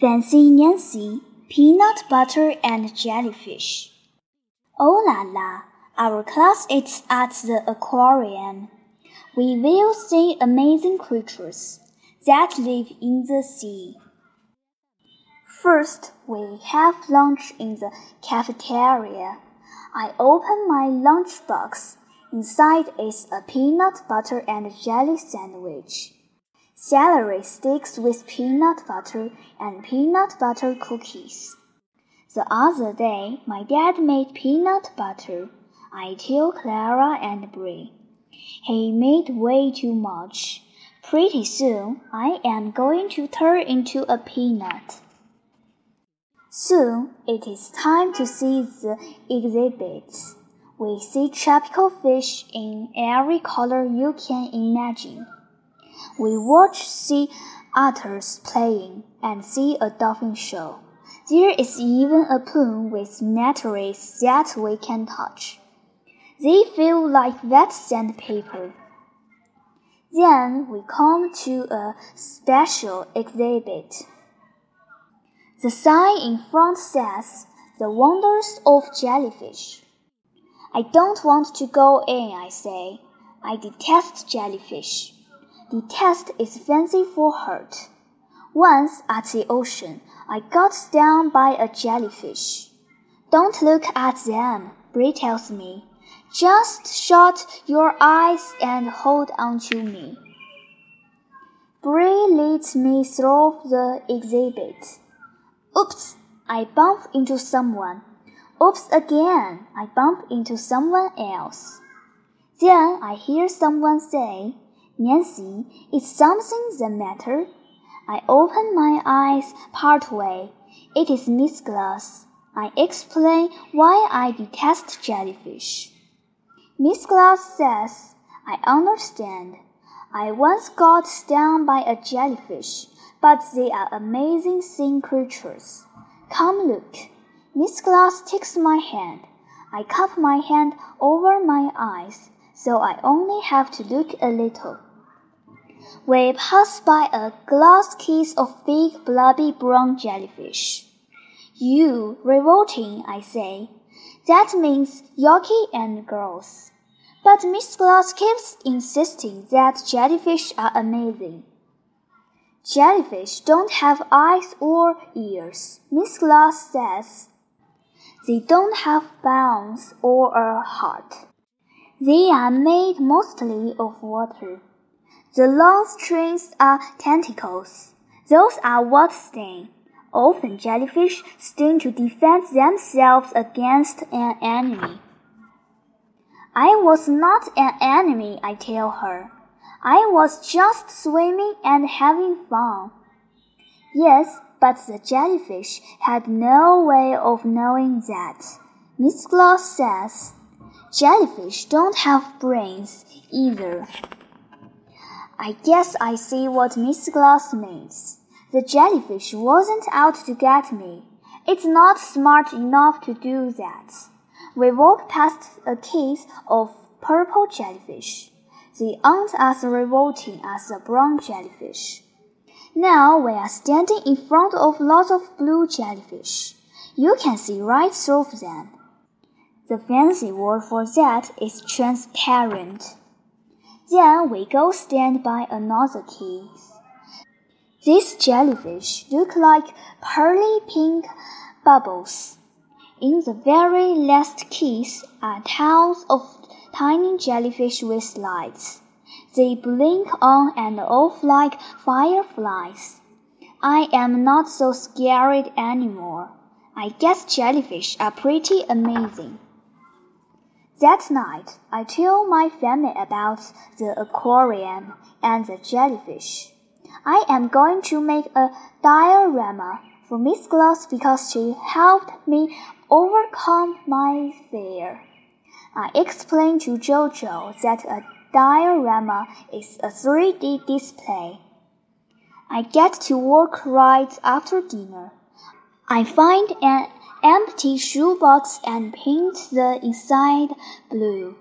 Fancy Nancy, Peanut Butter and Jellyfish. Oh la la, our class is at the aquarium. We will see amazing creatures that live in the sea. First, we have lunch in the cafeteria. I open my lunch box. Inside is a peanut butter and jelly sandwich celery sticks with peanut butter and peanut butter cookies. The other day, my dad made peanut butter. I tell Clara and Bree. He made way too much. Pretty soon, I am going to turn into a peanut. Soon, it is time to see the exhibits. We see tropical fish in every color you can imagine. We watch sea otters playing and see a dolphin show. There is even a pool with meteorites that we can touch. They feel like wet sandpaper. Then we come to a special exhibit. The sign in front says, The Wonders of Jellyfish. I don't want to go in, I say. I detest jellyfish. The test is fancy for hurt. Once at the ocean, I got stung by a jellyfish. Don't look at them, Bree tells me. Just shut your eyes and hold on to me. Bree leads me through the exhibit. Oops, I bump into someone. Oops again, I bump into someone else. Then I hear someone say, Nancy, is something the matter? I open my eyes part way. It is Miss Glass. I explain why I detest jellyfish. Miss Glass says, I understand. I once got stung by a jellyfish, but they are amazing sea creatures. Come look. Miss Glass takes my hand. I cup my hand over my eyes, so I only have to look a little. We pass by a glass case of big blobby brown jellyfish. You revolting, I say. That means yucky and gross. But Miss Glass keeps insisting that jellyfish are amazing. Jellyfish don't have eyes or ears, Miss Glass says. They don't have bones or a heart. They are made mostly of water. The long strings are tentacles. Those are what sting. Often jellyfish sting to defend themselves against an enemy. I was not an enemy, I tell her. I was just swimming and having fun. Yes, but the jellyfish had no way of knowing that. Miss Glass says, Jellyfish don't have brains either. I guess I see what Miss Glass means. The jellyfish wasn't out to get me. It's not smart enough to do that. We walk past a case of purple jellyfish. They aren't as revolting as the brown jellyfish. Now we are standing in front of lots of blue jellyfish. You can see right through them. The fancy word for that is transparent. Then we go stand by another case. These jellyfish look like pearly pink bubbles. In the very last case are tons of tiny jellyfish with lights. They blink on and off like fireflies. I am not so scared anymore. I guess jellyfish are pretty amazing. That night, I tell my family about the aquarium and the jellyfish. I am going to make a diorama for Miss Glass because she helped me overcome my fear. I explained to Jojo that a diorama is a 3D display. I get to work right after dinner. I find an empty shoebox and paint the inside blue.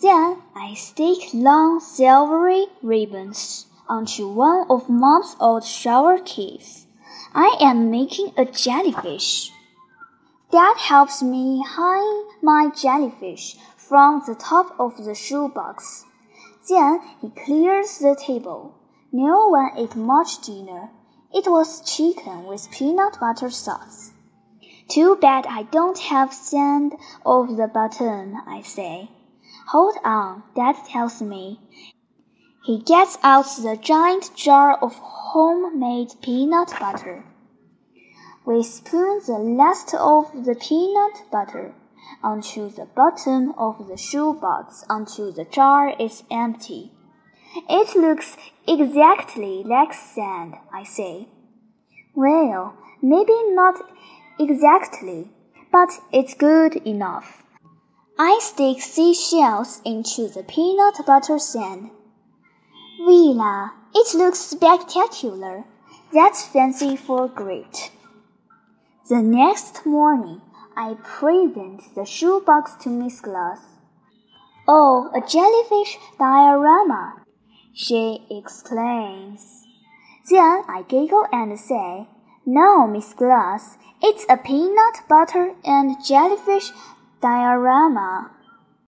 Then I stick long silvery ribbons onto one of Mom's old shower caps. I am making a jellyfish. Dad helps me hang my jellyfish from the top of the shoebox. Then he clears the table. No one ate much dinner. It was chicken with peanut butter sauce. Too bad I don't have sand of the button, I say. Hold on, Dad tells me. He gets out the giant jar of homemade peanut butter. We spoon the last of the peanut butter onto the bottom of the shoebox until the jar is empty. It looks exactly like sand, I say. Well, maybe not exactly, but it's good enough. I stick seashells into the peanut butter sand. Voilà, it looks spectacular. That's fancy for great. The next morning, I present the shoebox to Miss Glass. Oh, a jellyfish diorama, she exclaims. Then I giggle and say, No, Miss Glass, it's a peanut butter and jellyfish diorama.